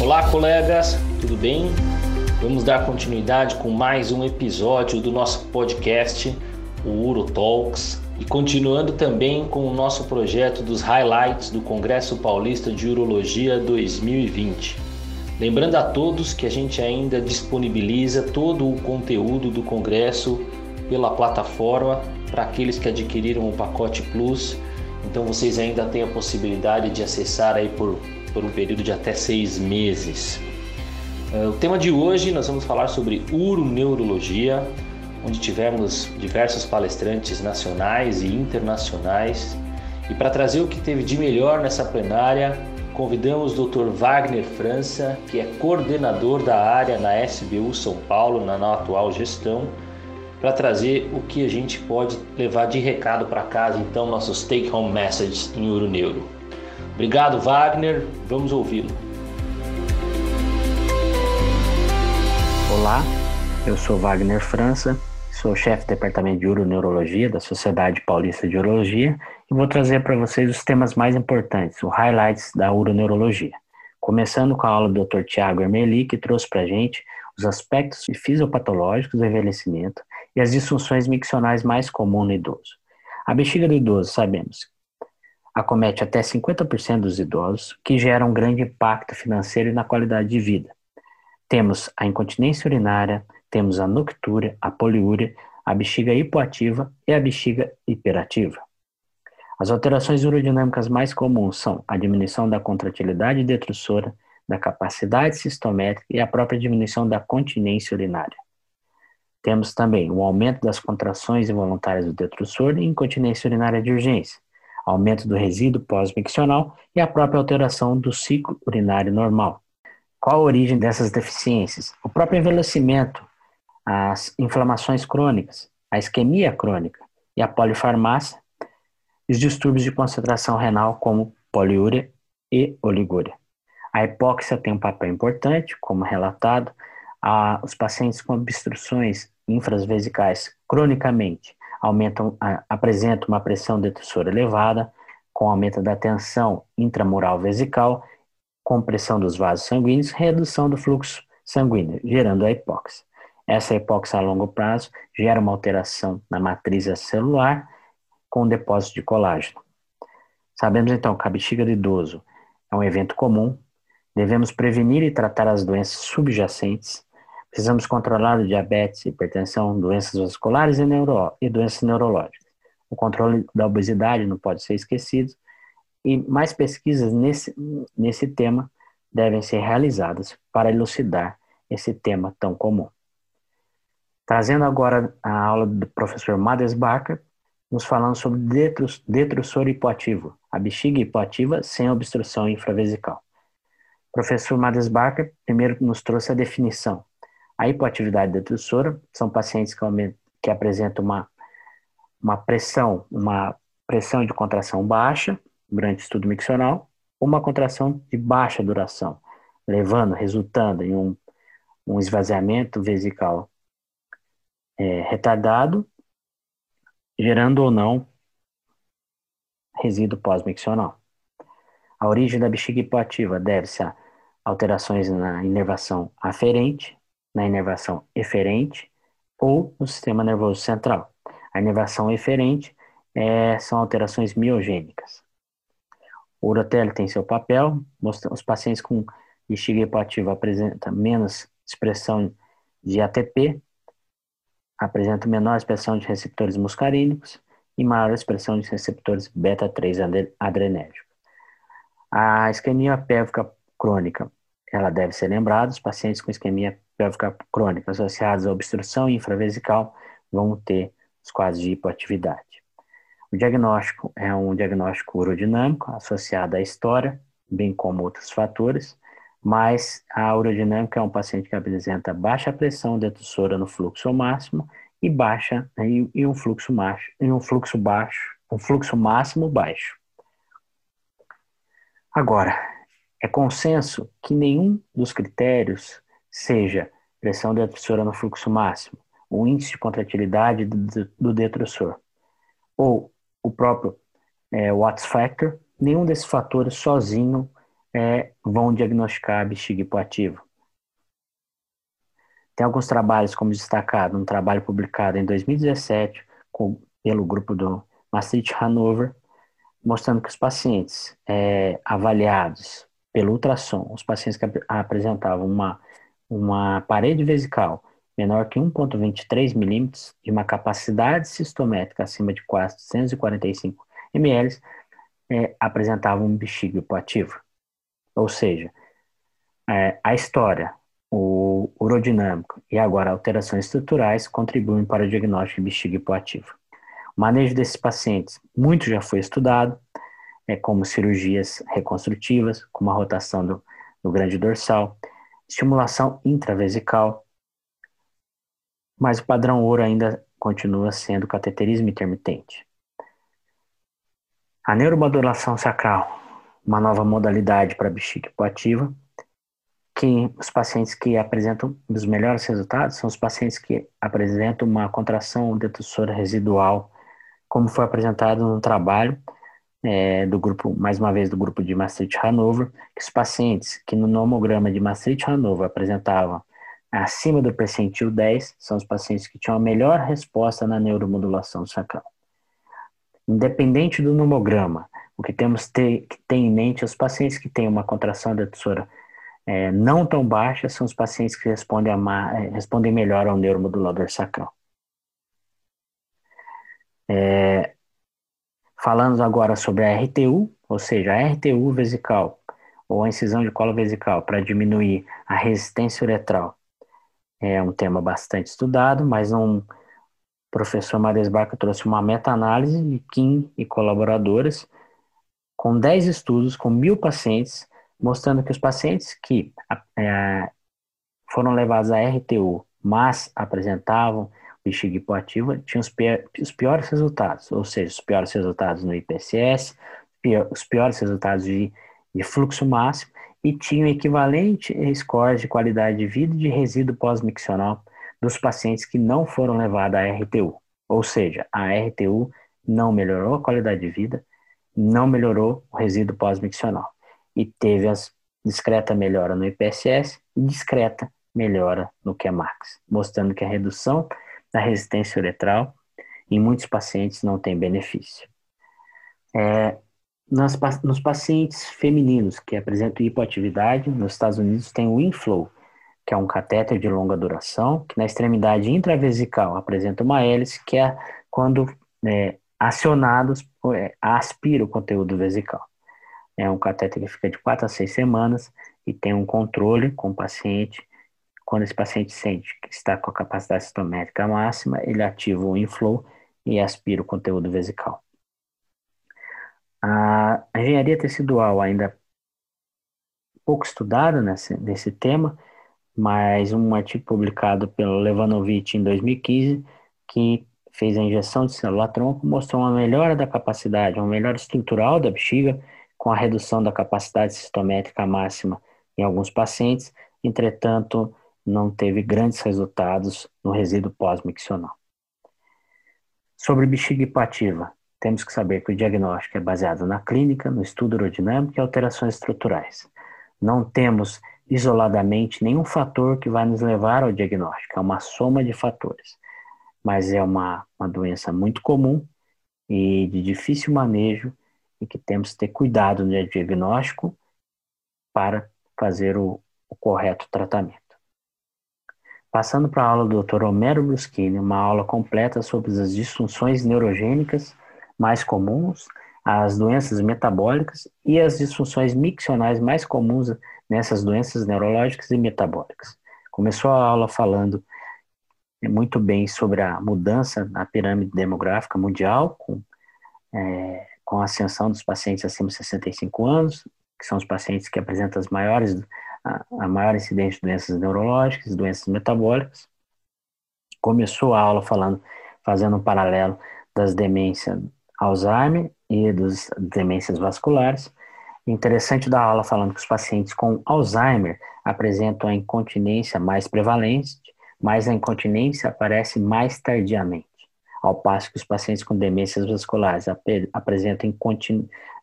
Olá, colegas, tudo bem? Vamos dar continuidade com mais um episódio do nosso podcast, o Uro Talks, e continuando também com o nosso projeto dos highlights do Congresso Paulista de Urologia 2020. Lembrando a todos que a gente ainda disponibiliza todo o conteúdo do congresso pela plataforma para aqueles que adquiriram o pacote Plus. Então vocês ainda têm a possibilidade de acessar aí por por um período de até seis meses. Eh, o tema de hoje nós vamos falar sobre uroneurologia, onde tivemos diversos palestrantes nacionais e internacionais. E para trazer o que teve de melhor nessa plenária, convidamos o Dr. Wagner França, que é coordenador da área na SBU São Paulo, na, atual gestão, para trazer o que a gente pode levar de recado para casa, então, nossos take-home messages em Uroneuro. Obrigado, Wagner. Vamos ouvi-lo. Olá, eu sou Wagner França, sou chefe do Departamento de Uroneurologia da Sociedade Paulista de Urologia e vou trazer para vocês os temas mais importantes, os highlights da uroneurologia. Começando com a aula do Dr. Tiago Ermeli, que trouxe para a gente os aspectos fisiopatológicos do envelhecimento e as disfunções miccionais mais comuns no idoso. A bexiga do idoso, sabemos acomete até 50% dos idosos, que gera um grande impacto financeiro e na qualidade de vida. Temos a incontinência urinária, temos a noctúria, a poliúria, a bexiga hipoativa e a bexiga hiperativa. As alterações urodinâmicas mais comuns são a diminuição da contratilidade detrusora, da capacidade sistométrica e a própria diminuição da continência urinária. Temos também o aumento das contrações involuntárias do detrusor e incontinência urinária de urgência, aumento do resíduo pós-miccional e a própria alteração do ciclo urinário normal. Qual a origem dessas deficiências? O próprio envelhecimento, as inflamações crônicas, a isquemia crônica e a polifarmácia, e os distúrbios de concentração renal como poliúria e oligúria. A hipóxia tem um papel importante, como relatado, a, os pacientes com obstruções infravesicais cronicamente aumentam, apresentam uma pressão detrusora elevada, com aumento da tensão intramural vesical, compressão dos vasos sanguíneos, redução do fluxo sanguíneo, gerando a hipóxia. Essa hipóxia a longo prazo gera uma alteração na matriz celular com depósito de colágeno. Sabemos então que a bexiga do idoso é um evento comum, devemos prevenir e tratar as doenças subjacentes, Precisamos controlar o diabetes, hipertensão, doenças vasculares e, neuro, e doenças neurológicas. O controle da obesidade não pode ser esquecido e mais pesquisas nesse, nesse tema devem ser realizadas para elucidar esse tema tão comum. Trazendo agora a aula do professor Mades Barker, nos falando sobre detrus, detrusor hipoativo, a bexiga hipoativa sem obstrução infravesical. O professor Mades Barker primeiro nos trouxe a definição, a hipoatividade detrusora são pacientes que, que apresentam uma, uma pressão, uma pressão de contração baixa durante o estudo miccional, ou uma contração de baixa duração, levando, resultando em um, um esvaziamento vesical é, retardado, gerando ou não resíduo pós-miccional. A origem da bexiga hipoativa deve-se a alterações na inervação aferente, na inervação eferente ou no sistema nervoso central. A inervação eferente é, são alterações miogênicas. O urotélio tem seu papel, os pacientes com bexiga hipoativa apresentam menos expressão de ATP, apresentam menor expressão de receptores muscarínicos e maior expressão de receptores beta-3 adrenérgicos. A isquemia pélvica crônica, ela deve ser lembrada, os pacientes com isquemia pélvica crônica associados à obstrução infravesical vão ter os quadros de hipoatividade. O diagnóstico é um diagnóstico urodinâmico associado à história, bem como outros fatores, mas a urodinâmica é um paciente que apresenta baixa pressão detussora no fluxo máximo e baixa e, e um fluxo baixo, e um fluxo baixo, um fluxo máximo baixo. Agora, é consenso que nenhum dos critérios seja pressão detrusora no fluxo máximo, o índice de contratilidade do, detrusor, ou o próprio é, Watts factor, nenhum desses fatores sozinho é, vão diagnosticar a bexiga hipoativa. Tem alguns trabalhos, como destacado, um trabalho publicado em 2017 com, pelo grupo do Maastricht Hanover, mostrando que os pacientes é, avaliados pelo ultrassom, os pacientes que ap apresentavam uma, uma parede vesical menor que 1,23 milímetros de uma capacidade sistométrica acima de 445 ml, é, apresentavam um bexiga hipoativo. Ou seja, é, a história, o urodinâmico e agora alterações estruturais contribuem para o diagnóstico de bexiga hipoativa. O manejo desses pacientes, muito já foi estudado, é, como cirurgias reconstrutivas, como a rotação do, do grande dorsal, estimulação intravesical, mas o padrão ouro ainda continua sendo cateterismo intermitente. A neuromodulação sacral, uma nova modalidade para bexiga hipoativa, que os pacientes que apresentam os melhores resultados são os pacientes que apresentam uma contração detussora residual, como foi apresentado no trabalho é, do grupo, mais uma vez, do grupo de Maastricht Hanover, que os pacientes que no nomograma de Maastricht Hanover apresentavam acima do percentil 10 são os pacientes que tinham a melhor resposta na neuromodulação sacral. Independente do nomograma, o que temos ter, que ter em mente, os pacientes que têm uma contração detussora é, não tão baixa são os pacientes que respondem, a, é, respondem melhor ao neuromodulador sacral. É, falando agora sobre a RTU, ou seja, a RTU vesical, ou a incisão de colo vesical, para diminuir a resistência uretral. É um tema bastante estudado, mas um professor Mares Barca trouxe uma meta-análise de Kim e colaboradores com 10 estudos com mil pacientes, mostrando que os pacientes que é, foram levados à RTU, mas apresentavam bexiga hipoativa, tinham os, os piores resultados, ou seja, os piores resultados no IPSS, os piores resultados de, de fluxo máximo e tinham equivalente scores de qualidade de vida e de resíduo pós-miccional dos pacientes que não foram levados à RTU. Ou seja, a RTU não melhorou a qualidade de vida, não melhorou o resíduo pós-miccional. E teve as discreta melhora no IPSS e discreta melhora no QMAX, mostrando que a redução da resistência uretral em muitos pacientes não tem benefício. É, nas, nos pacientes femininos que apresentam hipoatividade, nos Estados Unidos tem o Inflow, que é um catéter de longa duração, que na extremidade intravesical apresenta uma hélice, que é quando é, acionados, é, aspira o conteúdo vesical. É um catéter que fica de 4 a 6 semanas e tem um controle com o paciente. Quando esse paciente sente que está com a capacidade citométrica máxima, ele ativa o inflow e aspira o conteúdo vesical. A engenharia tecidual ainda pouco estudada nesse, nesse tema, mas um artigo publicado pelo Levanovich em 2015, que fez a injeção de célula-tronco, mostrou uma melhora da capacidade, uma melhora estrutural da bexiga, com a redução da capacidade cistométrica máxima em alguns pacientes, entretanto, não teve grandes resultados no resíduo pós-miccional. Sobre bexiga hipativa, temos que saber que o diagnóstico é baseado na clínica, no estudo aerodinâmico e alterações estruturais. Não temos isoladamente nenhum fator que vai nos levar ao diagnóstico, é uma soma de fatores. Mas é uma, uma doença muito comum e de difícil manejo e que temos que ter cuidado no diagnóstico para fazer o, o correto tratamento. Passando para a aula do Dr. Homero Bruschini, uma aula completa sobre as disfunções neurogênicas mais comuns, as doenças metabólicas e as disfunções miccionais mais comuns nessas doenças neurológicas e metabólicas. Começou a aula falando muito bem sobre a mudança na pirâmide demográfica mundial, com, é, com a ascensão dos pacientes acima de 65 anos, que são os pacientes que apresentam as maiores, a, maior incidência de doenças neurológicas, doenças metabólicas. Começou a aula falando, fazendo um paralelo das demências Alzheimer e das demências vasculares. Interessante da aula falando que os pacientes com Alzheimer apresentam a incontinência mais prevalente, mas a incontinência aparece mais tardiamente, ao passo que os pacientes com demências vasculares ap apresentam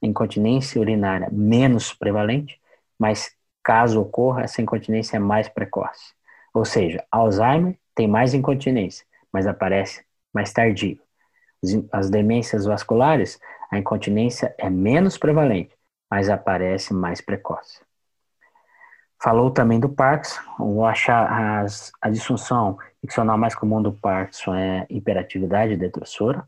incontinência urinária menos prevalente, mas caso ocorra, essa incontinência é mais precoce. Ou seja, Alzheimer tem mais incontinência, mas aparece mais tardio. As demências vasculares, a incontinência é menos prevalente, mas aparece mais precoce. Falou também do Parkinson, ou achar as, a disfunção ficcional mais comum do Parkinson é hiperatividade detrusora,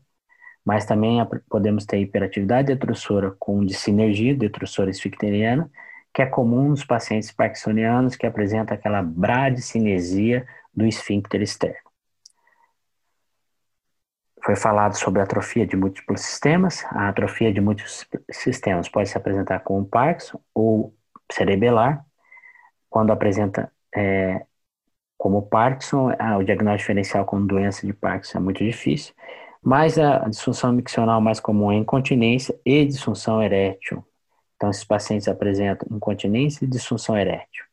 mas também podemos ter hiperatividade detrusora com dissinergia detrusora esficteriana, que é comum nos pacientes parkinsonianos que apresenta aquela bradicinesia do esfíncter externo. Foi falado sobre atrofia de múltiplos sistemas. A atrofia de múltiplos sistemas pode se apresentar como Parkinson ou cerebelar. Quando apresenta é, como Parkinson, o diagnóstico diferencial como doença de Parkinson é muito difícil, mas a disfunção miccional mais comum é incontinência e disfunção erétil. Então, esses pacientes apresentam incontinência e disfunção erétil.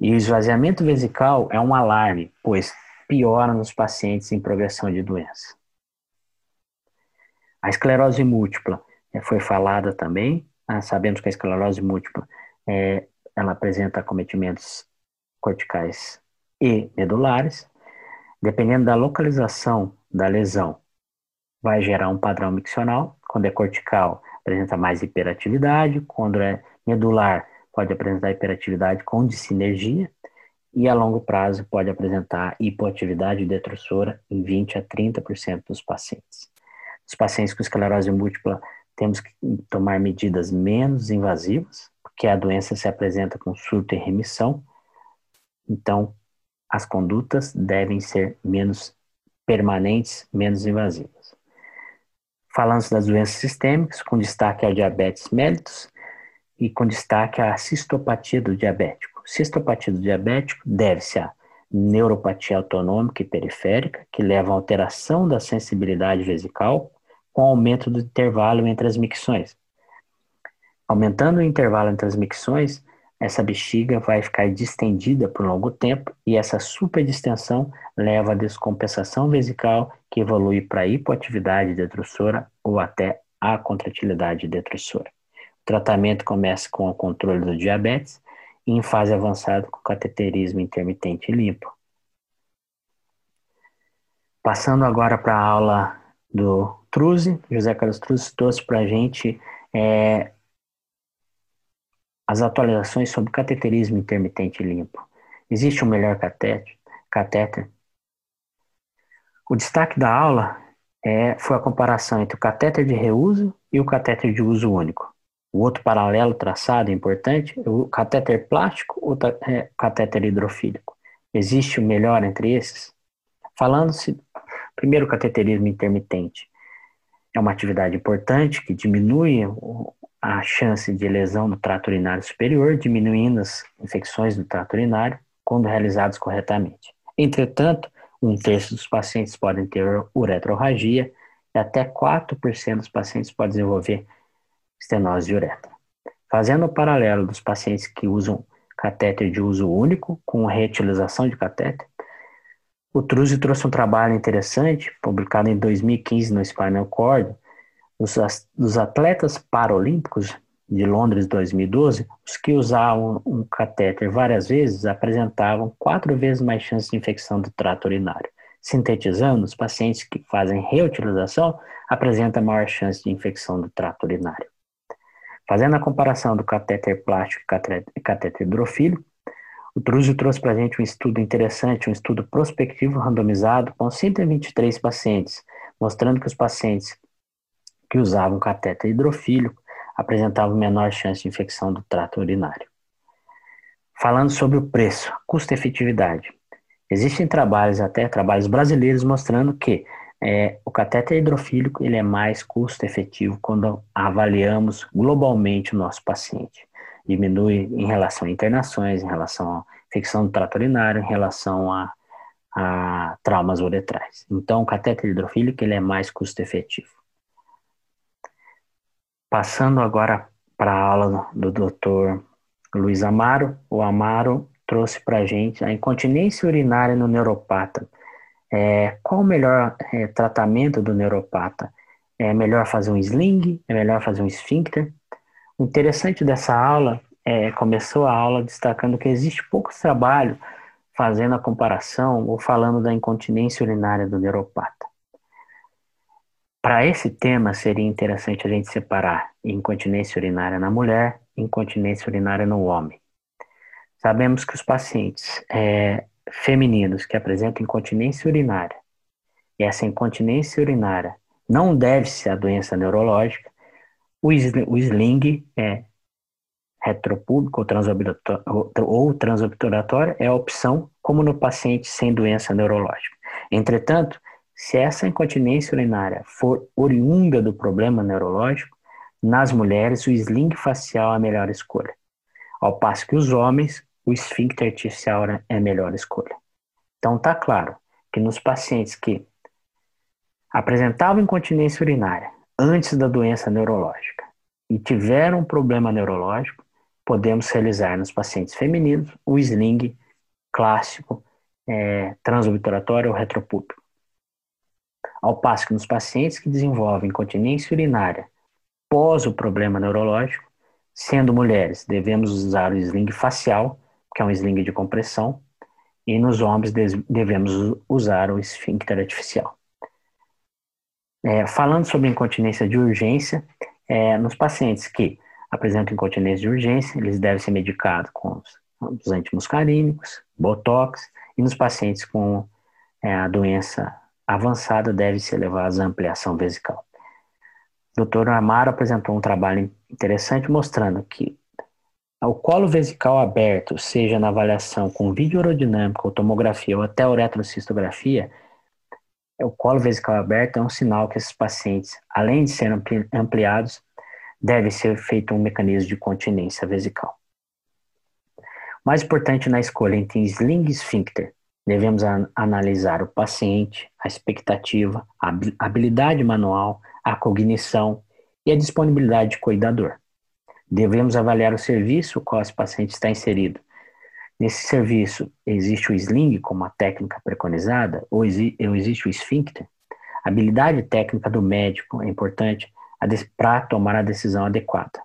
E o esvaziamento vesical é um alarme, pois piora nos pacientes em progressão de doença. A esclerose múltipla é, foi falada também. Ah, sabemos que a esclerose múltipla é, ela apresenta acometimentos corticais e medulares. Dependendo da localização da lesão, vai gerar um padrão miccional. Quando é cortical, apresenta mais hiperatividade, quando é medular, pode apresentar hiperatividade com dissinergia, e a longo prazo pode apresentar hipoatividade detrusora em 20 a 30% dos pacientes. Os pacientes com esclerose múltipla temos que tomar medidas menos invasivas, porque a doença se apresenta com surto e remissão, então as condutas devem ser menos permanentes, menos invasivas. Falando das doenças sistêmicas, com destaque ao diabetes mellitus e com destaque à cistopatia do diabético. Cistopatia do diabético deve-se à neuropatia autonômica e periférica, que leva à alteração da sensibilidade vesical com aumento do intervalo entre as micções. Aumentando o intervalo entre as micções, essa bexiga vai ficar distendida por longo tempo e essa superdistensão leva à descompensação vesical que evolui para hipoatividade detrusora ou até a contratilidade detrusora. O tratamento começa com o controle do diabetes e em fase avançada com cateterismo intermitente limpo. Passando agora para a aula do Truze, José Carlos Truze trouxe para a gente é, as atualizações sobre cateterismo intermitente limpo. Existe um melhor catéter? O destaque da aula é, foi a comparação entre o catéter de reuso e o catéter de uso único. O outro paralelo traçado importante é o catéter plástico ou é, catéter hidrofílico. Existe o melhor entre esses? Falando-se, primeiro, o cateterismo intermitente. É uma atividade importante que diminui a chance de lesão no trato urinário superior, diminuindo as infecções do trato urinário quando realizados corretamente. Entretanto, um terço dos pacientes podem ter uretrorragia e até 4% dos pacientes podem desenvolver estenose de uretra. Fazendo o paralelo dos pacientes que usam catéter de uso único com reutilização de catéter, o Truzzi trouxe um trabalho interessante, publicado em 2015 no Spinal Cord, dos, atletas paralímpicos de Londres 2012, os que usavam um catéter várias vezes apresentavam quatro vezes mais chances de infecção do trato urinário. Sintetizando, os pacientes que fazem reutilização apresentam maior chance de infecção do trato urinário. Fazendo a comparação do catéter plástico e catéter hidrofílico, o Truzio trouxe para a gente um estudo interessante, um estudo prospectivo randomizado com 123 pacientes, mostrando que os pacientes que usavam catéter hidrofílico apresentavam menor chance de infecção do trato urinário. Falando sobre o preço, custo-efetividade. Existem trabalhos, até trabalhos brasileiros, mostrando que é, o catéter hidrofílico ele é mais custo-efetivo quando avaliamos globalmente o nosso paciente. Diminui em relação a internações, em relação à infecção do trato urinário, em relação a, a traumas uretrais. Então, o catéter hidrofílico ele é mais custo-efetivo. Passando agora para a aula do Dr. Luiz Amaro, o Amaro trouxe para a gente a incontinência urinária no neuropata. É, qual o melhor é, tratamento do neuropata? É melhor fazer um sling? É melhor fazer um esfíncter? O interessante dessa aula é, começou a aula destacando que existe pouco trabalho fazendo a comparação ou falando da incontinência urinária do neuropata. Para esse tema, seria interessante a gente separar incontinência urinária na mulher e incontinência urinária no homem. Sabemos que os pacientes é, femininos que apresentam incontinência urinária, e essa incontinência urinária não deve ser a doença neurológica, o sling é retropúbico ou transobturatório é a opção, como no paciente sem doença neurológica. Entretanto, se essa incontinência urinária for oriunda do problema neurológico, nas mulheres o sling facial é a melhor escolha, ao passo que os homens o esfíncter artificial é a melhor escolha. Então tá claro que nos pacientes que apresentavam incontinência urinária antes da doença neurológica e tiveram um problema neurológico, podemos realizar nos pacientes femininos o sling clássico é, transobturatório ou retropúbico. Ao passo que nos pacientes que desenvolvem incontinência urinária pós o problema neurológico, sendo mulheres, devemos usar o sling facial, que é um sling de compressão, e nos homens devemos usar o esfíncter artificial. É, falando sobre incontinência de urgência, é, nos pacientes que apresentam incontinência de urgência, eles devem ser medicados com os, antimuscarínicos, botox, e nos pacientes com é, a doença avançada deve ser levado à ampliação vesical. O Dr. Amaro apresentou um trabalho interessante mostrando que o colo vesical aberto, seja na avaliação com vídeo aerodinâmica ou tomografia ou até uretrocistografia, o colo vesical aberto é um sinal que esses pacientes, além de serem ampliados, deve ser feito um mecanismo de continência vesical. Mais importante na escolha entre sling e esfíncter, devemos analisar o paciente, a expectativa, a habilidade manual, a cognição e a disponibilidade de cuidador. Devemos avaliar o serviço qual esse paciente está inserido. Nesse serviço, existe o sling como a técnica preconizada ou existe o esfíncter? A habilidade técnica do médico é importante para tomar a decisão adequada.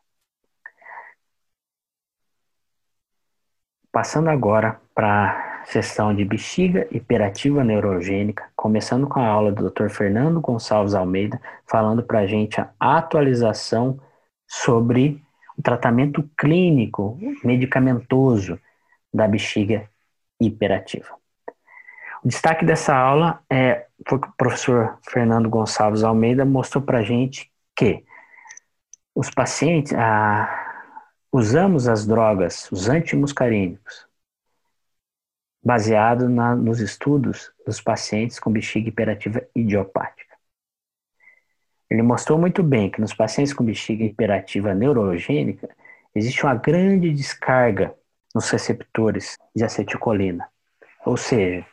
Passando agora para sessão de bexiga hiperativa neurogênica, começando com a aula do Dr. Fernando Gonçalves Almeida, falando para a gente a atualização sobre o tratamento clínico medicamentoso da bexiga hiperativa. O destaque dessa aula é foi que o professor Fernando Gonçalves Almeida mostrou para a gente que os pacientes, ah, usamos as drogas, os antimuscarínicos, baseado na, nos estudos dos pacientes com bexiga hiperativa idiopática. Ele mostrou muito bem que nos pacientes com bexiga hiperativa neurogênica existe uma grande descarga nos receptores de acetilcolina. Ou seja,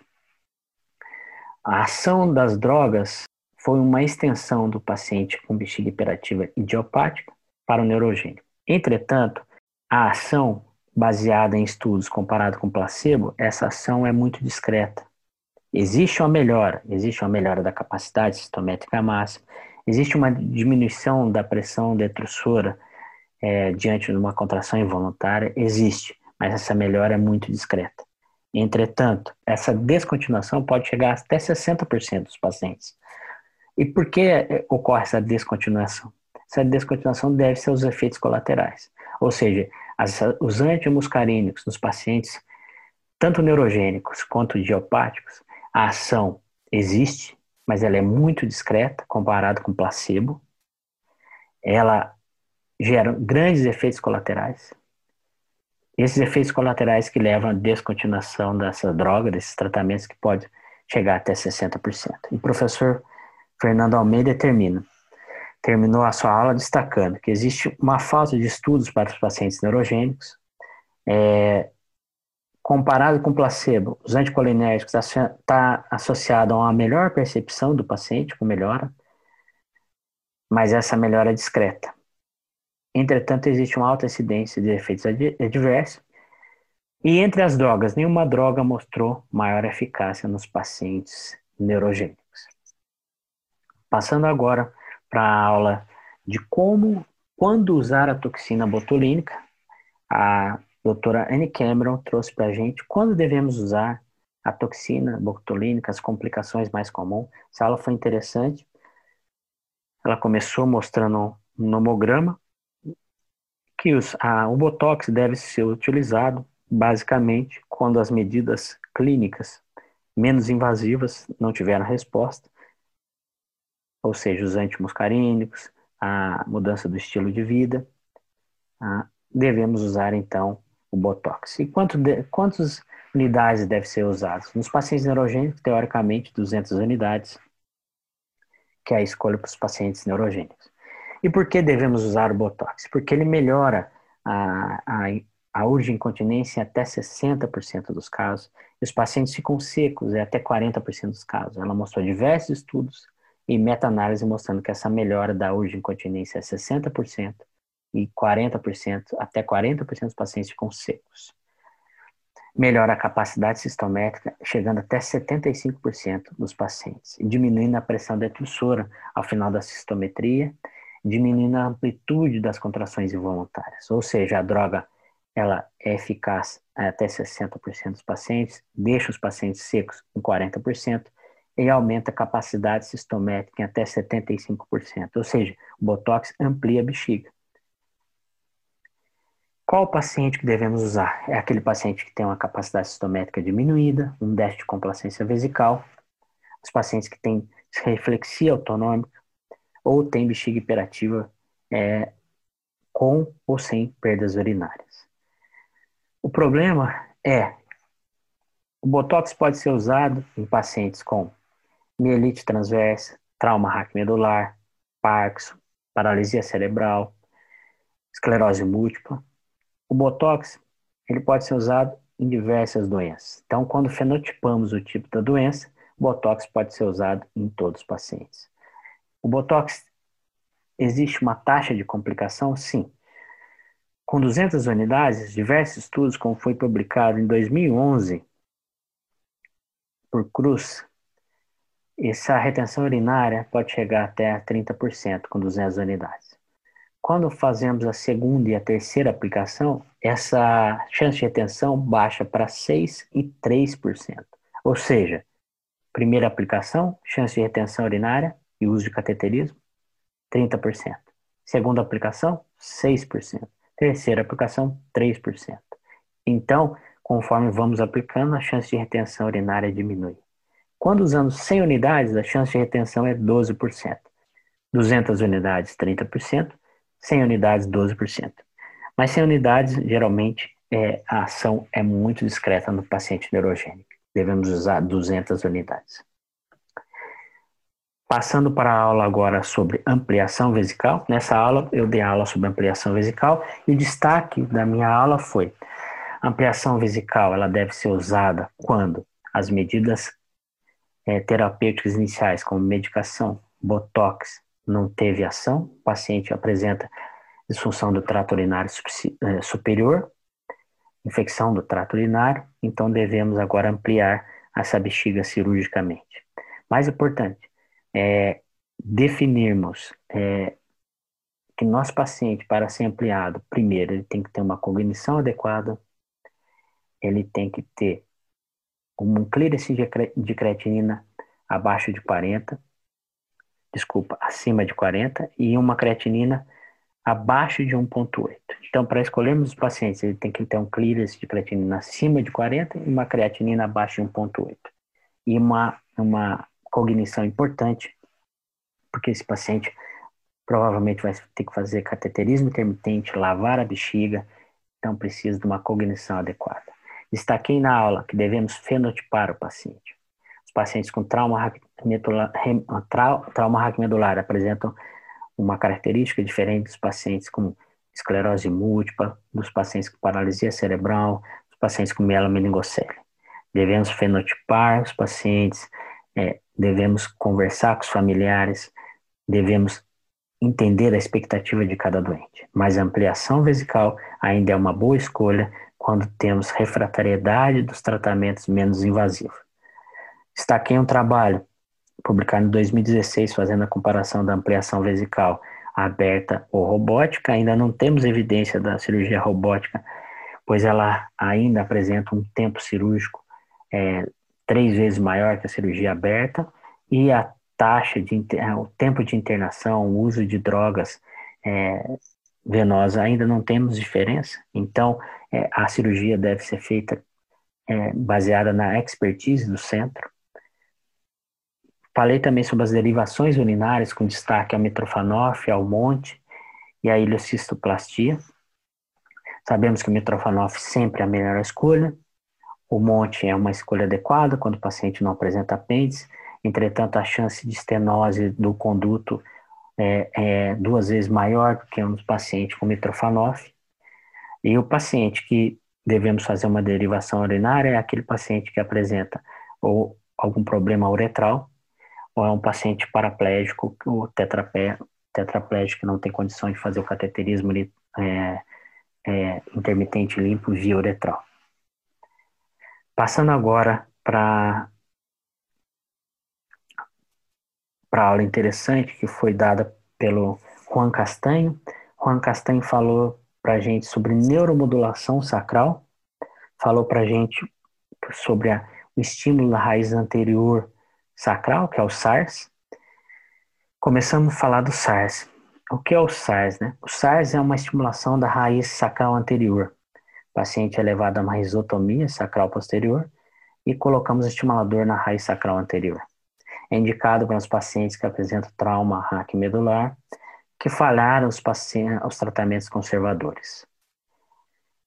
a ação das drogas foi uma extensão do paciente com bexiga hiperativa idiopática para o neurogênico. Entretanto, a ação baseada em estudos comparado com placebo, essa ação é muito discreta. Existe uma melhora, existe uma melhora da capacidade cistométrica máxima, existe uma diminuição da pressão detrusora é, diante de uma contração involuntária, existe, mas essa melhora é muito discreta. Entretanto, essa descontinuação pode chegar até 60% dos pacientes. E por que eh, ocorre essa descontinuação? Essa descontinuação deve ser os efeitos colaterais, ou seja, as, os antimuscarínicos nos pacientes, tanto neurogênicos quanto idiopáticos, a ação existe, mas ela é muito discreta comparado com placebo. Ela gera grandes efeitos colaterais. Esses efeitos colaterais que levam à descontinuação dessa droga, desses tratamentos, que pode chegar até 60%. E o professor Fernando Almeida termina. Terminou a sua aula destacando que existe uma falta de estudos para os pacientes neurogênicos. É, comparado com placebo, os anticolinérgicos está tá associado a uma melhor percepção do paciente, com melhora, mas essa melhora é discreta. Entretanto, existe uma alta incidência de efeitos adversos, e entre as drogas, nenhuma droga mostrou maior eficácia nos pacientes neurogênicos. Passando agora para a aula de como, quando usar a toxina botulínica, A doutora Anne Cameron trouxe para a gente quando devemos usar a toxina botulínica, as complicações mais comuns. Essa aula foi interessante. Ela começou mostrando um nomograma que os, a, o Botox deve ser utilizado basicamente quando as medidas clínicas menos invasivas não tiveram resposta, ou seja, os antimuscarínicos, a mudança do estilo de vida, ah, devemos usar então o Botox. E quanto de, quantas unidades deve ser usado? Nos pacientes neurogênicos, teoricamente, 200 unidades, que é a escolha para os pacientes neurogênicos. E por que devemos usar o Botox? Porque ele melhora a, a, a urge incontinência em até 60% dos casos, e os pacientes ficam secos em até 40% dos casos. Ela mostrou diversos estudos e meta-análise mostrando que essa melhora da urge incontinência é 60% e 40%, até 40% dos pacientes ficam secos. Melhora a capacidade sistométrica, chegando até 75% dos pacientes, diminuindo a pressão detrusora ao final da sistometria diminuindo a amplitude das contrações involuntárias. Ou seja, a droga ela é eficaz até 60% dos pacientes, deixa os pacientes secos em 40% e aumenta a capacidade sistométrica em até 75%. Ou seja, o Botox amplia a bexiga. Qual paciente que devemos usar? É aquele paciente que tem uma capacidade sistométrica diminuída, um déficit de complacência vesical, os pacientes que têm reflexia autonômica, ou tem bexiga hiperativa é, com ou sem perdas urinárias. O problema é o Botox pode ser usado em pacientes com mielite transversa, trauma raquimedular, Parkinson, paralisia cerebral, esclerose múltipla. O Botox ele pode ser usado em diversas doenças. Então, quando fenotipamos o tipo da doença, o Botox pode ser usado em todos os pacientes. O Botox, existe uma taxa de complicação? Sim. Com 200 unidades, diversos estudos, como foi publicado em 2011 por Cruz, essa retenção urinária pode chegar até 30% com 200 unidades. Quando fazemos a segunda e a terceira aplicação, essa chance de retenção baixa para 6 e 3%. Ou seja, primeira aplicação, chance de retenção urinária e uso de cateterismo, 30%. Segunda aplicação, 6%. Terceira aplicação, 3%. Então, conforme vamos aplicando, a chance de retenção urinária diminui. Quando usamos 100 unidades, a chance de retenção é 12%. 200 unidades, 30%. 100 unidades, 12%. Mas 100 unidades, geralmente, é, a ação é muito discreta no paciente neurogênico. Devemos usar 200 unidades. Passando para a aula agora sobre ampliação vesical. Nessa aula eu dei aula sobre ampliação vesical e o destaque da minha aula foi ampliação vesical ela deve ser usada quando as medidas é, terapêuticas iniciais, como medicação, botox, não teve ação, o paciente apresenta disfunção do trato urinário é, superior, infecção do trato urinário, então devemos agora ampliar essa bexiga cirurgicamente. Mais importante, é, definirmos é, que nosso paciente, para ser ampliado, primeiro, ele tem que ter uma cognição adequada, ele tem que ter um clearance de creatinina abaixo de 40, desculpa, acima de 40, e uma creatinina abaixo de 1,8. Então, para escolhermos os pacientes, ele tem que ter um clearance de creatinina acima de 40 e uma creatinina abaixo de 1,8. E uma, uma cognição importante, porque esse paciente provavelmente vai ter que fazer cateterismo intermitente, lavar a bexiga, então precisa de uma cognição adequada. Destaquei na aula que devemos fenotipar o paciente. Os pacientes com trauma trauma raquimedular apresentam uma característica diferente dos pacientes com esclerose múltipla, dos pacientes com paralisia cerebral, dos pacientes com mielomeningocele. Devemos fenotipar os pacientes, é, devemos conversar com os familiares, devemos entender a expectativa de cada doente. Mas a ampliação vesical ainda é uma boa escolha quando temos refratariedade dos tratamentos menos invasivos. Destaquei um trabalho publicado em 2016 fazendo a comparação da ampliação vesical aberta ou robótica. Ainda não temos evidência da cirurgia robótica pois ela ainda apresenta um tempo cirúrgico é, três vezes maior que a cirurgia aberta e a taxa de o tempo de internação, o uso de drogas é, venosa ainda não temos diferença. Então, é, a cirurgia deve ser feita é, baseada na expertise do centro. Falei também sobre as derivações urinárias, com destaque ao mitrofanof, ao monte e à ileocistoplastia. Sabemos que o mitrofanof sempre é a melhor escolha. O monte é uma escolha adequada quando o paciente não apresenta apêndice, entretanto, a chance de estenose do conduto é, é duas vezes maior do que um paciente com mitrofanof. E o paciente que devemos fazer uma derivação urinária é aquele paciente que apresenta ou algum problema uretral, ou é um paciente paraplégico ou tetraplégico que não tem condição de fazer o cateterismo é, é, intermitente limpo via uretral. Passando agora para para aula interessante que foi dada pelo Juan Castanho. Juan Castanho falou para a gente sobre neuromodulação sacral, falou para a gente sobre a, o estímulo da raiz anterior sacral, que é o SARS. Começamos a falar do SARS. O que é o SARS? Né? O SARS é uma estimulação da raiz sacral anterior. O paciente é levado a uma risotomia sacral posterior e colocamos o estimulador na raiz sacral anterior. É indicado para os pacientes que apresentam trauma raquimedular, que falharam os, os tratamentos conservadores.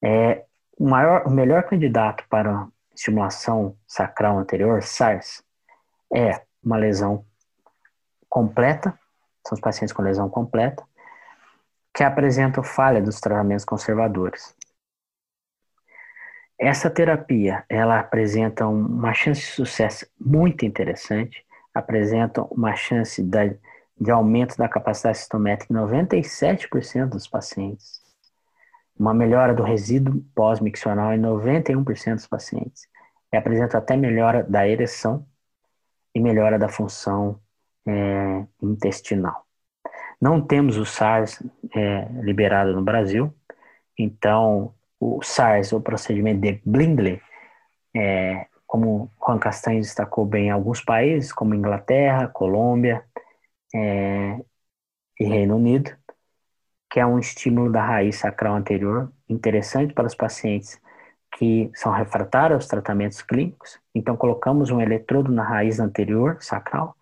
É, o, maior, o melhor candidato para estimulação sacral anterior, SARS, é uma lesão completa, são os pacientes com lesão completa, que apresentam falha dos tratamentos conservadores. Essa terapia, ela apresenta uma chance de sucesso muito interessante, apresentam uma chance de, aumento da capacidade cistométrica em 97% dos pacientes, uma melhora do resíduo pós-miccional em 91% dos pacientes, e apresenta até melhora da ereção e melhora da função é, intestinal. Não temos o SARS é, liberado no Brasil, então o SARS, o procedimento de Blindley, é, como Juan Castanho destacou bem, em alguns países, como Inglaterra, Colômbia é, e Reino Unido, que é um estímulo da raiz sacral anterior, interessante para os pacientes que são refratários aos tratamentos clínicos. Então, colocamos um eletrodo na raiz anterior sacral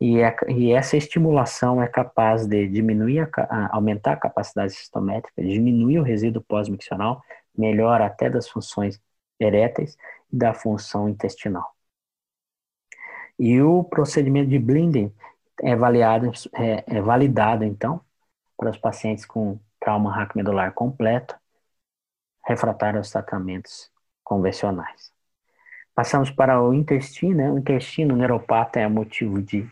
e, é, e essa estimulação é capaz de diminuir, a, a, aumentar a capacidade sistométrica, diminuir o resíduo pós-miccional, melhora até das funções eréteis da função intestinal. E o procedimento de blinding é, avaliado, é, é validado, então, para os pacientes com trauma raquimedular completo, refratário aos tratamentos convencionais. Passamos para o intestino, né? O intestino neuropata é motivo de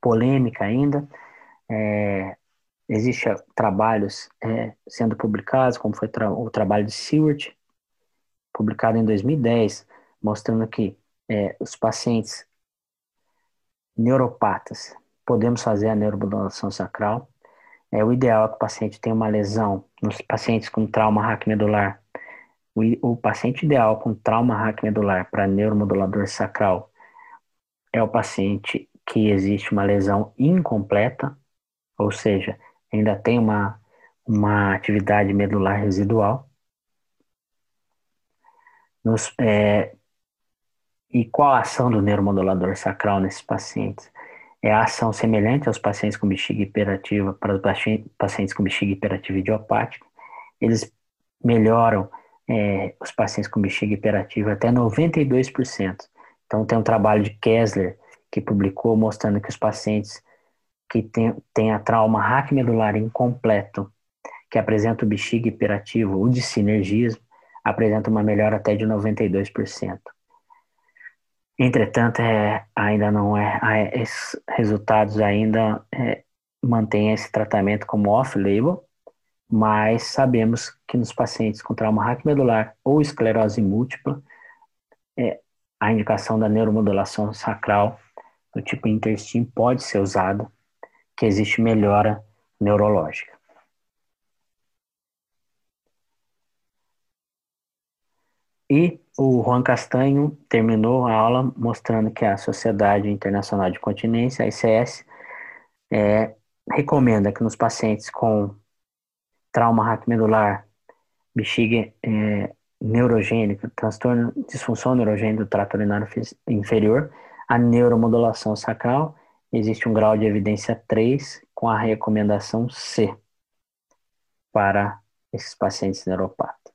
polêmica ainda. É, Existem trabalhos é, sendo publicados, como foi tra o trabalho de Seward, publicado em 2010, mostrando que é, os pacientes neuropatas podemos fazer a neuromodulação sacral. É, o ideal é que o paciente tenha uma lesão nos pacientes com trauma raquimedular. O, o paciente ideal com trauma raquimedular para neuromodulador sacral é o paciente que existe uma lesão incompleta, ou seja, ainda tem uma, uma atividade medular residual. Nos, é, e qual a ação do neuromodulador sacral nesses pacientes? É a ação semelhante aos pacientes com bexiga hiperativa, para os pacientes com bexiga hiperativa idiopática. Eles melhoram é, os pacientes com bexiga hiperativa até 92%. Então, tem um trabalho de Kessler que publicou mostrando que os pacientes que têm tem a trauma raquimedular incompleto, que apresentam bexiga hiperativo ou de sinergismo, apresentam uma melhora até de 92%. Entretanto, é, ainda não é, é, esses resultados ainda é, mantêm esse tratamento como off-label, mas sabemos que nos pacientes com trauma raquimedular ou esclerose múltipla, é, a indicação da neuromodulação sacral do tipo intestino pode ser usada, que existe melhora neurológica. E o Juan Castanho terminou a aula mostrando que a Sociedade Internacional de Continência, a ICS, é, recomenda que nos pacientes com trauma raquimedular, bexiga é, neurogênica, transtorno, disfunção neurogênica do trato urinário inferior, a neuromodulação sacral, existe um grau de evidência 3 com a recomendação C para esses pacientes neuropatas.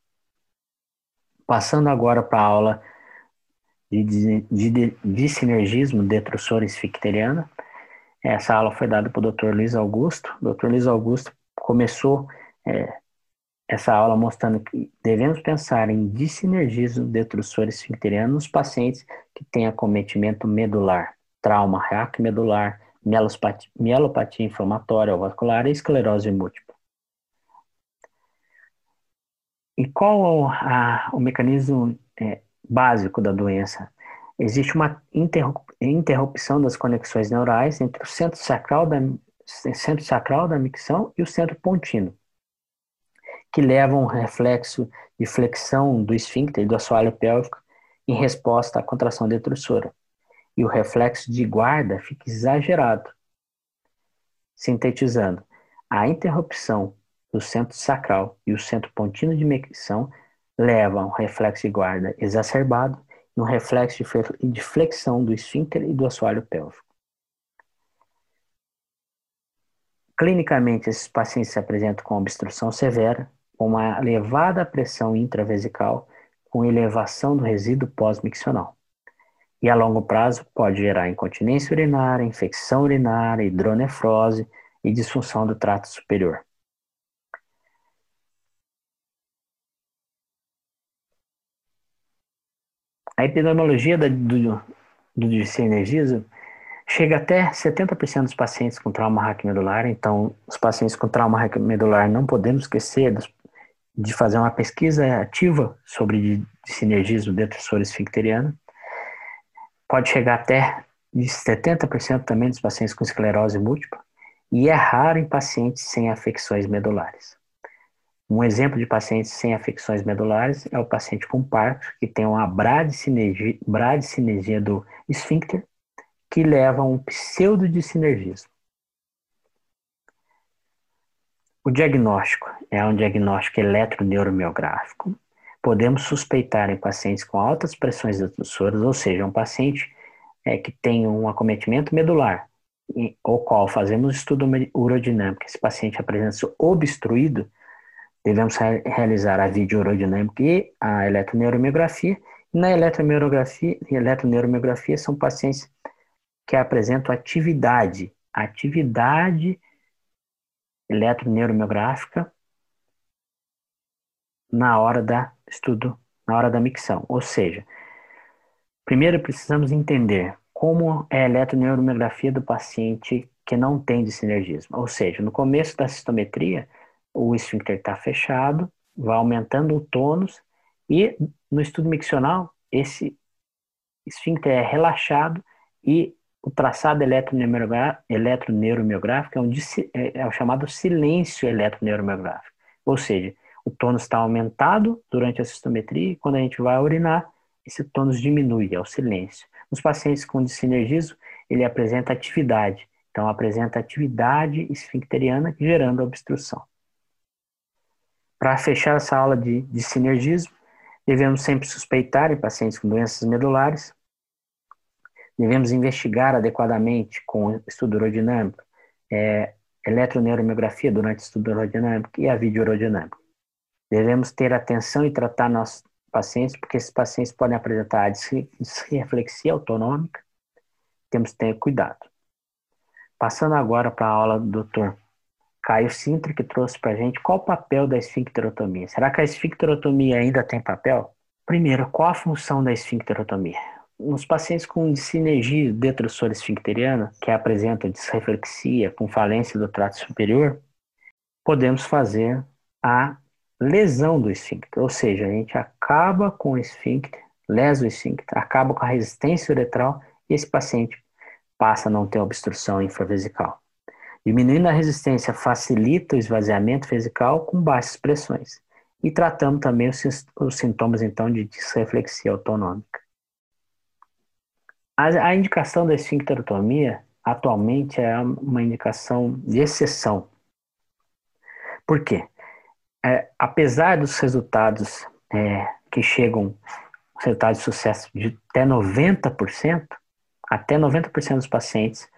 Passando agora para a aula de, de, de, de sinergismo detrusor esficteriana, essa aula foi dada pelo Dr. Luiz Augusto. O Dr. Luiz Augusto começou é, essa aula mostrando que devemos pensar em dissinergismo detrusor esfincteriano nos pacientes que têm acometimento medular, trauma raquimedular, mielopatia, mielopatia inflamatória vascular e esclerose múltipla. E qual a, o mecanismo é, básico da doença? Existe uma interrupção das conexões neurais entre o centro sacral da, centro sacral da micção e o centro pontino, que levam um reflexo de flexão do esfíncter e do assoalho pélvico em resposta à contração detrusora. E o reflexo de guarda fica exagerado. Sintetizando, a interrupção do centro sacral e o centro pontino de micção levam a um reflexo de guarda exacerbado no reflexo de flexão do esfíncter e do assoalho pélvico. Clinicamente, esses pacientes se apresentam com obstrução severa, com uma elevada pressão intravesical, com elevação do resíduo pós-miccional. E a longo prazo pode gerar incontinência urinária, infecção urinária, hidronefrose e disfunção do trato superior. A epidemiologia da, do, do chega até 70% dos pacientes com trauma raquimedular, então os pacientes com trauma raquimedular não podemos esquecer dos, de fazer uma pesquisa ativa sobre sinergismo detrusor esfincteriano. Pode chegar até de 70% também dos pacientes com esclerose múltipla e é raro em pacientes sem afecções medulares. Um exemplo de pacientes sem afecções medulares é o paciente com Parkinson, que tem uma bradicinesia, bradicinesia do esfíncter, que leva a um pseudodicinergismo. O diagnóstico é um diagnóstico eletroneuromiográfico. Podemos suspeitar em pacientes com altas pressões detrussoras, ou seja, um paciente é, que tem um acometimento medular, o qual fazemos estudo urodinâmico, esse paciente apresenta-se obstruído, devemos realizar a videourodinâmica e a eletroneuromiografia. E na eletroneuromiografia, eletroneuromiografia são pacientes que apresentam atividade, atividade eletroneuromiográfica na hora da estudo, na hora da micção. Ou seja, primeiro precisamos entender como é a eletroneuromiografia do paciente que não tem sinergismo. Ou seja, no começo da cistometria, o esfíncter está fechado, vai aumentando o tônus e no estudo miccional esse esfíncter é relaxado e o traçado eletroneuromiográfico é, um, é, é o chamado silêncio eletroneuromiográfico, ou seja, o tônus está aumentado durante a cistometria e quando a gente vai urinar, esse tônus diminui, é o silêncio. Nos pacientes com dissinergismo, ele apresenta atividade, então apresenta atividade esfincteriana gerando obstrução. Para fechar essa aula de, de sinergismo, devemos sempre suspeitar em pacientes com doenças medulares, devemos investigar adequadamente com estudo urodinâmico, é, eletroneuromiografia durante estudo urodinâmico e a videourodinâmica. Devemos ter atenção e tratar nossos pacientes, porque esses pacientes podem apresentar disreflexia autonômica, temos que ter cuidado. Passando agora para a aula do Dr. Caio Sintra, que trouxe para a gente qual o papel da esfincterotomia. Será que a esfincterotomia ainda tem papel? Primeiro, qual a função da esfincterotomia? Nos pacientes com sinergia detrusora esfincteriana, que apresentam disreflexia com falência do trato superior, podemos fazer a lesão do esfíncter, ou seja, a gente acaba com o esfíncter, lesa o esfíncter, acaba com a resistência uretral e esse paciente passa a não ter obstrução infravesical. Diminuindo a resistência facilita o esvaziamento vesical com baixas pressões. e tratamos também os, sintomas então de disreflexia autonômica. A, a indicação da esfincterotomia atualmente é uma indicação de exceção. Por quê? É, apesar dos resultados é, que chegam, resultados de sucesso de até 90%, até 90% dos pacientes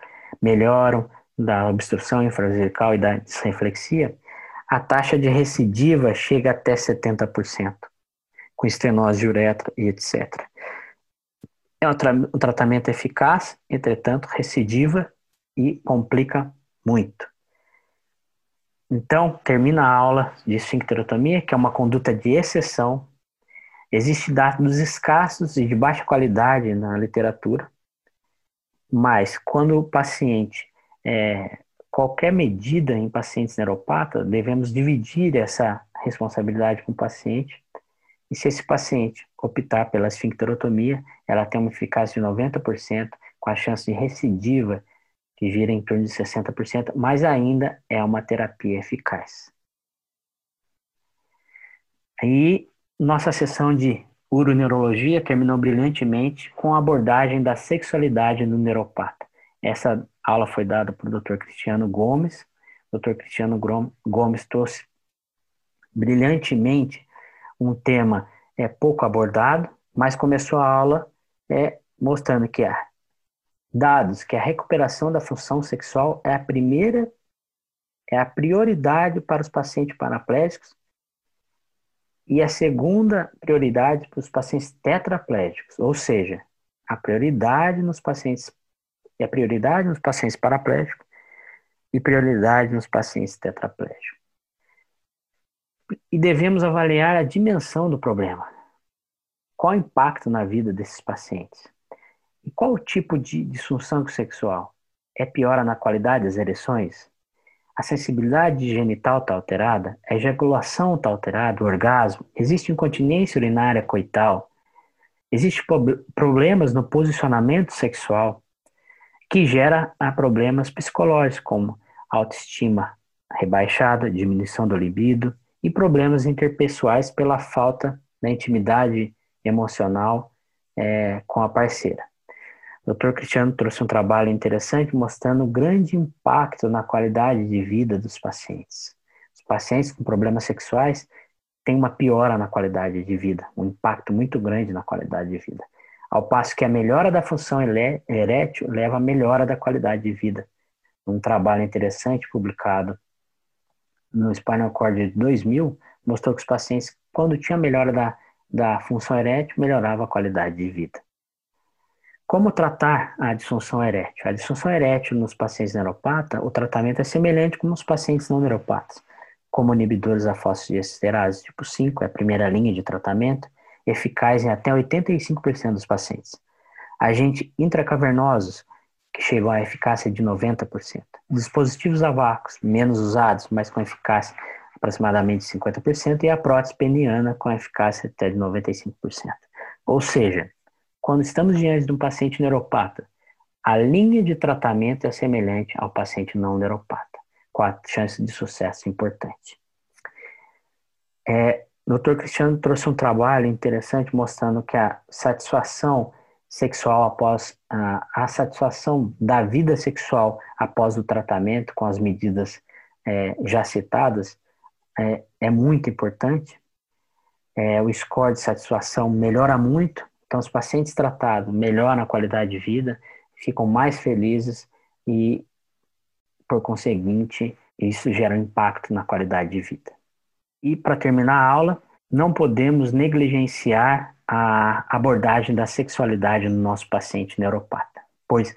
melhoram da obstrução infraserical e da disreflexia, a taxa de recidiva chega até 70%, com estenose de uretra e etc. É um, tra um tratamento eficaz, entretanto, recidiva e complica muito. Então, termina a aula de esfincterotomia, que é uma conduta de exceção. Existem dados escassos e de baixa qualidade na literatura, mas quando o paciente, é, qualquer medida em pacientes neuropatas, devemos dividir essa responsabilidade com o paciente. E se esse paciente optar pela esfincterotomia, ela tem uma eficácia de 90%, com a chance de recidiva que gira em torno de 60%, mas ainda é uma terapia eficaz. E nossa sessão de uroneurologia terminou brilhantemente com a abordagem da sexualidade no neuropata. Essa aula foi dada por Dr. Cristiano Gomes. Dr. Cristiano Gomes trouxe brilhantemente um tema é pouco abordado, mas começou a aula é, mostrando que há dados que a recuperação da função sexual é a primeira, é a prioridade para os pacientes paraplégicos e a segunda prioridade para os pacientes tetraplégicos, ou seja, a prioridade nos pacientes é prioridade nos pacientes paraplégicos e prioridade nos pacientes tetraplégicos. E devemos avaliar a dimensão do problema. Qual o impacto na vida desses pacientes? E qual o tipo de disfunção sexual? É piora na qualidade das ereções? A sensibilidade genital está alterada? A ejaculação está alterada? O orgasmo? Existe incontinência urinária coital? Existem problemas no posicionamento sexual que gera problemas psicológicos como autoestima rebaixada, diminuição do libido e problemas interpessoais pela falta da intimidade emocional é, com a parceira. O Dr. Cristiano trouxe um trabalho interessante mostrando o grande impacto na qualidade de vida dos pacientes. Os pacientes com problemas sexuais têm uma piora na qualidade de vida, um impacto muito grande na qualidade de vida. Ao passo que a melhora da função erétil leva à melhora da qualidade de vida. Um trabalho interessante publicado no Spinal Cord de 2000 mostrou que os pacientes, quando tinha melhora da, da função erétil, melhorava a qualidade de vida. Como tratar a disfunção erétil? A disfunção erétil nos pacientes neuropatas, o tratamento é semelhante com os pacientes não neuropatas. Como inibidores da fosfodiesterase tipo 5, é a primeira linha de tratamento, eficaz em até 85% dos pacientes. Agentes intracavernosos, que chegam a eficácia de 90%. Dispositivos a vácuo, menos usados, mas com eficácia aproximadamente 50%, e a prótese peniana com eficácia até de 95%. Ou seja, quando estamos diante de um paciente neuropata, a linha de tratamento é semelhante ao paciente não neuropata, com a chance de sucesso importante. É, Dr. Cristiano trouxe um trabalho interessante mostrando que a satisfação sexual após a, a satisfação da vida sexual após o tratamento com as medidas é, já citadas é, é muito importante. É, o score de satisfação melhora muito então, os pacientes tratados melhoram a qualidade de vida, ficam mais felizes e, por conseguinte, isso gera um impacto na qualidade de vida. E, para terminar a aula, não podemos negligenciar a abordagem da sexualidade no nosso paciente neuropata, pois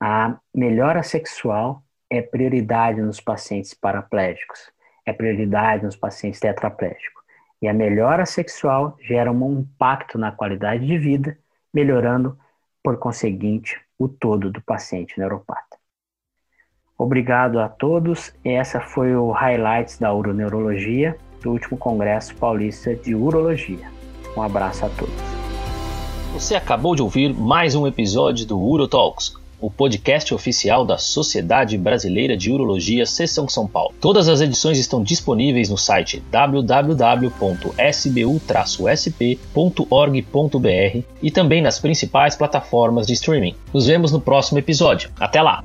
a melhora sexual é prioridade nos pacientes paraplégicos, é prioridade nos pacientes tetraplégicos. E a melhora sexual gera um impacto na qualidade de vida, melhorando, por conseguinte, o todo do paciente neuropata. Obrigado a todos. Essa foi o highlights da uroneurologia do último Congresso Paulista de Urologia. Um abraço a todos. Você acabou de ouvir mais um episódio do Uro Talks o podcast oficial da Sociedade Brasileira de Urologia Seção São Paulo. Todas as edições estão disponíveis no site www.sbu-sp.org.br e também nas principais plataformas de streaming. Nos vemos no próximo episódio. Até lá!